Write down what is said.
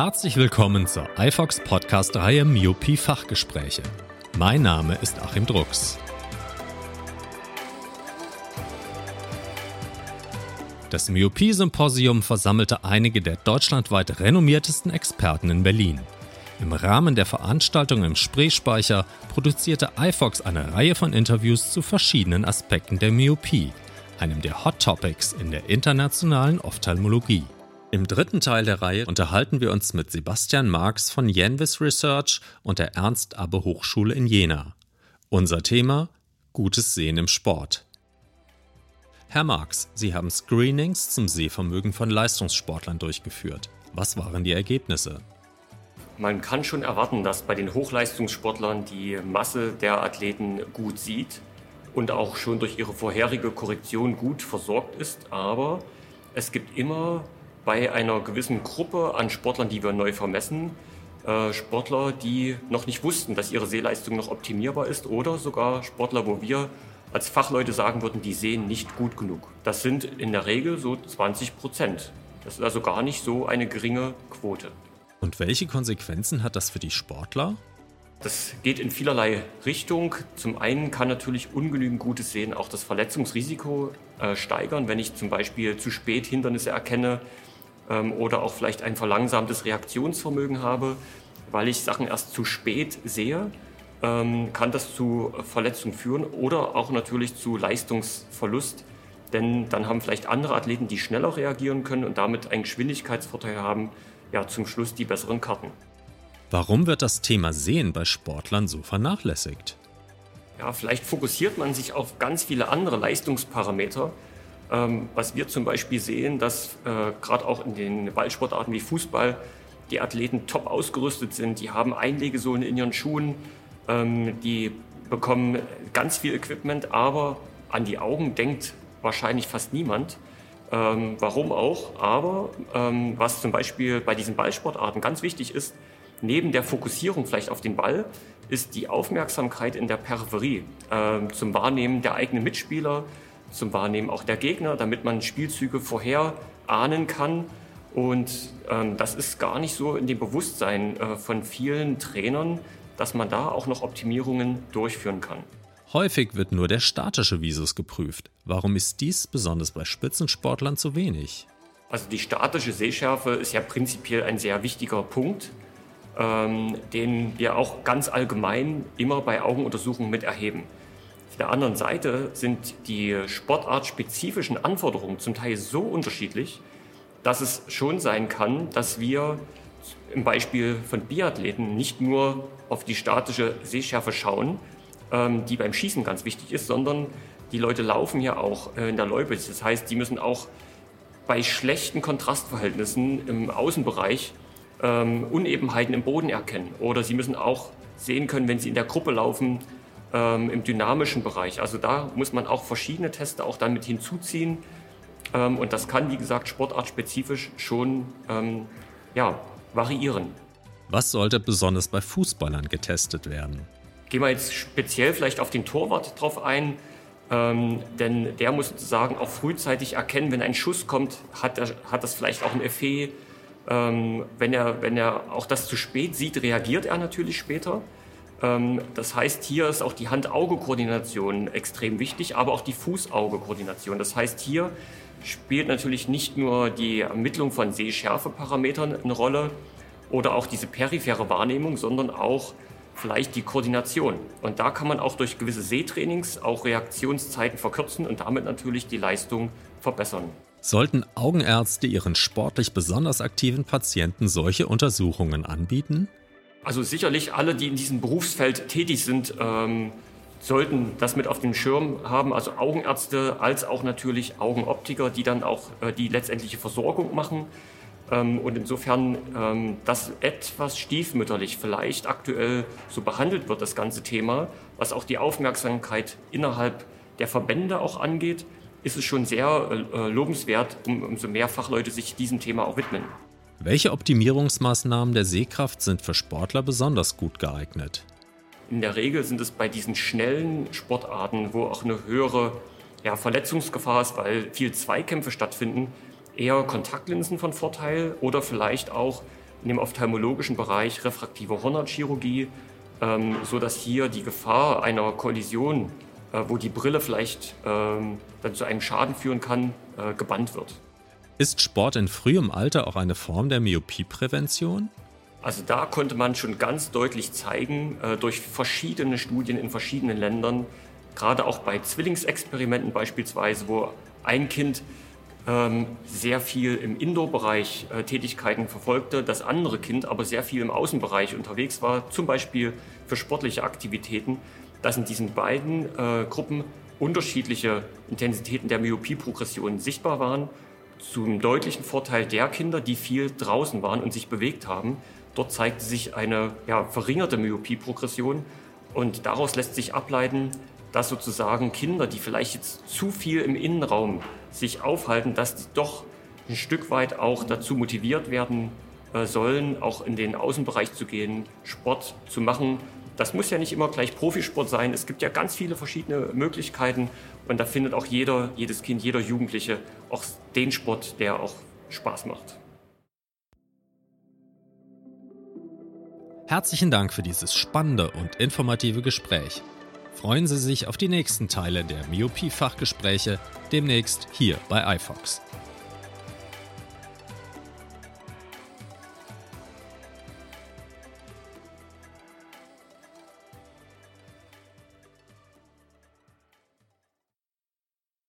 Herzlich willkommen zur iFox Podcast-Reihe Myopie Fachgespräche. Mein Name ist Achim Drucks. Das Myopie-Symposium versammelte einige der deutschlandweit renommiertesten Experten in Berlin. Im Rahmen der Veranstaltung im Spreespeicher produzierte iFox eine Reihe von Interviews zu verschiedenen Aspekten der Myopie, einem der Hot Topics in der internationalen Ophthalmologie. Im dritten Teil der Reihe unterhalten wir uns mit Sebastian Marx von Janvis Research und der Ernst-Abbe Hochschule in Jena. Unser Thema: Gutes Sehen im Sport. Herr Marx, Sie haben Screenings zum Sehvermögen von Leistungssportlern durchgeführt. Was waren die Ergebnisse? Man kann schon erwarten, dass bei den Hochleistungssportlern die Masse der Athleten gut sieht und auch schon durch ihre vorherige Korrektion gut versorgt ist. Aber es gibt immer bei einer gewissen Gruppe an Sportlern, die wir neu vermessen, äh, Sportler, die noch nicht wussten, dass ihre Sehleistung noch optimierbar ist oder sogar Sportler, wo wir als Fachleute sagen würden, die sehen nicht gut genug. Das sind in der Regel so 20 Prozent. Das ist also gar nicht so eine geringe Quote. Und welche Konsequenzen hat das für die Sportler? Das geht in vielerlei Richtung. Zum einen kann natürlich ungenügend gutes Sehen auch das Verletzungsrisiko äh, steigern, wenn ich zum Beispiel zu spät Hindernisse erkenne, oder auch vielleicht ein verlangsamtes Reaktionsvermögen habe, weil ich Sachen erst zu spät sehe, ähm, kann das zu Verletzungen führen oder auch natürlich zu Leistungsverlust. Denn dann haben vielleicht andere Athleten, die schneller reagieren können und damit einen Geschwindigkeitsvorteil haben, ja zum Schluss die besseren Karten. Warum wird das Thema Sehen bei Sportlern so vernachlässigt? Ja, vielleicht fokussiert man sich auf ganz viele andere Leistungsparameter, ähm, was wir zum Beispiel sehen, dass äh, gerade auch in den Ballsportarten wie Fußball die Athleten top ausgerüstet sind. Die haben Einlegesohlen in ihren Schuhen, ähm, die bekommen ganz viel Equipment, aber an die Augen denkt wahrscheinlich fast niemand. Ähm, warum auch? Aber ähm, was zum Beispiel bei diesen Ballsportarten ganz wichtig ist, neben der Fokussierung vielleicht auf den Ball, ist die Aufmerksamkeit in der Peripherie äh, zum Wahrnehmen der eigenen Mitspieler, zum Wahrnehmen auch der Gegner, damit man Spielzüge vorher ahnen kann. Und ähm, das ist gar nicht so in dem Bewusstsein äh, von vielen Trainern, dass man da auch noch Optimierungen durchführen kann. Häufig wird nur der statische Visus geprüft. Warum ist dies besonders bei Spitzensportlern zu wenig? Also die statische Sehschärfe ist ja prinzipiell ein sehr wichtiger Punkt, ähm, den wir auch ganz allgemein immer bei Augenuntersuchungen mit erheben der anderen Seite sind die sportartspezifischen Anforderungen zum Teil so unterschiedlich, dass es schon sein kann, dass wir im Beispiel von Biathleten nicht nur auf die statische Sehschärfe schauen, ähm, die beim Schießen ganz wichtig ist, sondern die Leute laufen ja auch äh, in der Loipe. Das heißt, die müssen auch bei schlechten Kontrastverhältnissen im Außenbereich ähm, Unebenheiten im Boden erkennen. Oder sie müssen auch sehen können, wenn sie in der Gruppe laufen, ähm, im dynamischen Bereich. Also da muss man auch verschiedene Teste auch damit hinzuziehen. Ähm, und das kann, wie gesagt, sportartspezifisch schon ähm, ja, variieren. Was sollte besonders bei Fußballern getestet werden? Gehen wir jetzt speziell vielleicht auf den Torwart drauf ein. Ähm, denn der muss sozusagen auch frühzeitig erkennen, wenn ein Schuss kommt, hat, er, hat das vielleicht auch ein Effet. Ähm, wenn, er, wenn er auch das zu spät sieht, reagiert er natürlich später. Ähm, das heißt, hier ist auch die Hand-Auge-Koordination extrem wichtig, aber auch die Fuß-Auge-Koordination. Das heißt, hier spielt natürlich nicht nur die Ermittlung von Sehschärfeparametern eine Rolle oder auch diese periphere Wahrnehmung, sondern auch vielleicht die Koordination. Und da kann man auch durch gewisse Sehtrainings auch Reaktionszeiten verkürzen und damit natürlich die Leistung verbessern. Sollten Augenärzte ihren sportlich besonders aktiven Patienten solche Untersuchungen anbieten? Also sicherlich alle, die in diesem Berufsfeld tätig sind, ähm, sollten das mit auf dem Schirm haben, also Augenärzte als auch natürlich Augenoptiker, die dann auch äh, die letztendliche Versorgung machen. Ähm, und insofern ähm, das etwas stiefmütterlich vielleicht aktuell so behandelt wird, das ganze Thema, was auch die Aufmerksamkeit innerhalb der Verbände auch angeht, ist es schon sehr äh, lobenswert, um, umso mehr Fachleute sich diesem Thema auch widmen. Welche Optimierungsmaßnahmen der Sehkraft sind für Sportler besonders gut geeignet? In der Regel sind es bei diesen schnellen Sportarten, wo auch eine höhere ja, Verletzungsgefahr ist, weil viel Zweikämpfe stattfinden, eher Kontaktlinsen von Vorteil oder vielleicht auch in dem ophthalmologischen Bereich refraktive Hornhautchirurgie, ähm, sodass hier die Gefahr einer Kollision, äh, wo die Brille vielleicht ähm, dann zu einem Schaden führen kann, äh, gebannt wird. Ist Sport in frühem Alter auch eine Form der Myopieprävention? Also da konnte man schon ganz deutlich zeigen, äh, durch verschiedene Studien in verschiedenen Ländern, gerade auch bei Zwillingsexperimenten beispielsweise, wo ein Kind ähm, sehr viel im Indoor-Bereich äh, Tätigkeiten verfolgte, das andere Kind aber sehr viel im Außenbereich unterwegs war, zum Beispiel für sportliche Aktivitäten, dass in diesen beiden äh, Gruppen unterschiedliche Intensitäten der Myopie-Progression sichtbar waren zum deutlichen Vorteil der Kinder, die viel draußen waren und sich bewegt haben. Dort zeigte sich eine ja, verringerte Myopie-Progression und daraus lässt sich ableiten, dass sozusagen Kinder, die vielleicht jetzt zu viel im Innenraum sich aufhalten, dass die doch ein Stück weit auch dazu motiviert werden äh, sollen, auch in den Außenbereich zu gehen, Sport zu machen, das muss ja nicht immer gleich Profisport sein. Es gibt ja ganz viele verschiedene Möglichkeiten und da findet auch jeder, jedes Kind, jeder Jugendliche auch den Sport, der auch Spaß macht. Herzlichen Dank für dieses spannende und informative Gespräch. Freuen Sie sich auf die nächsten Teile der Myopie-Fachgespräche demnächst hier bei iFox.